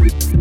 Peace.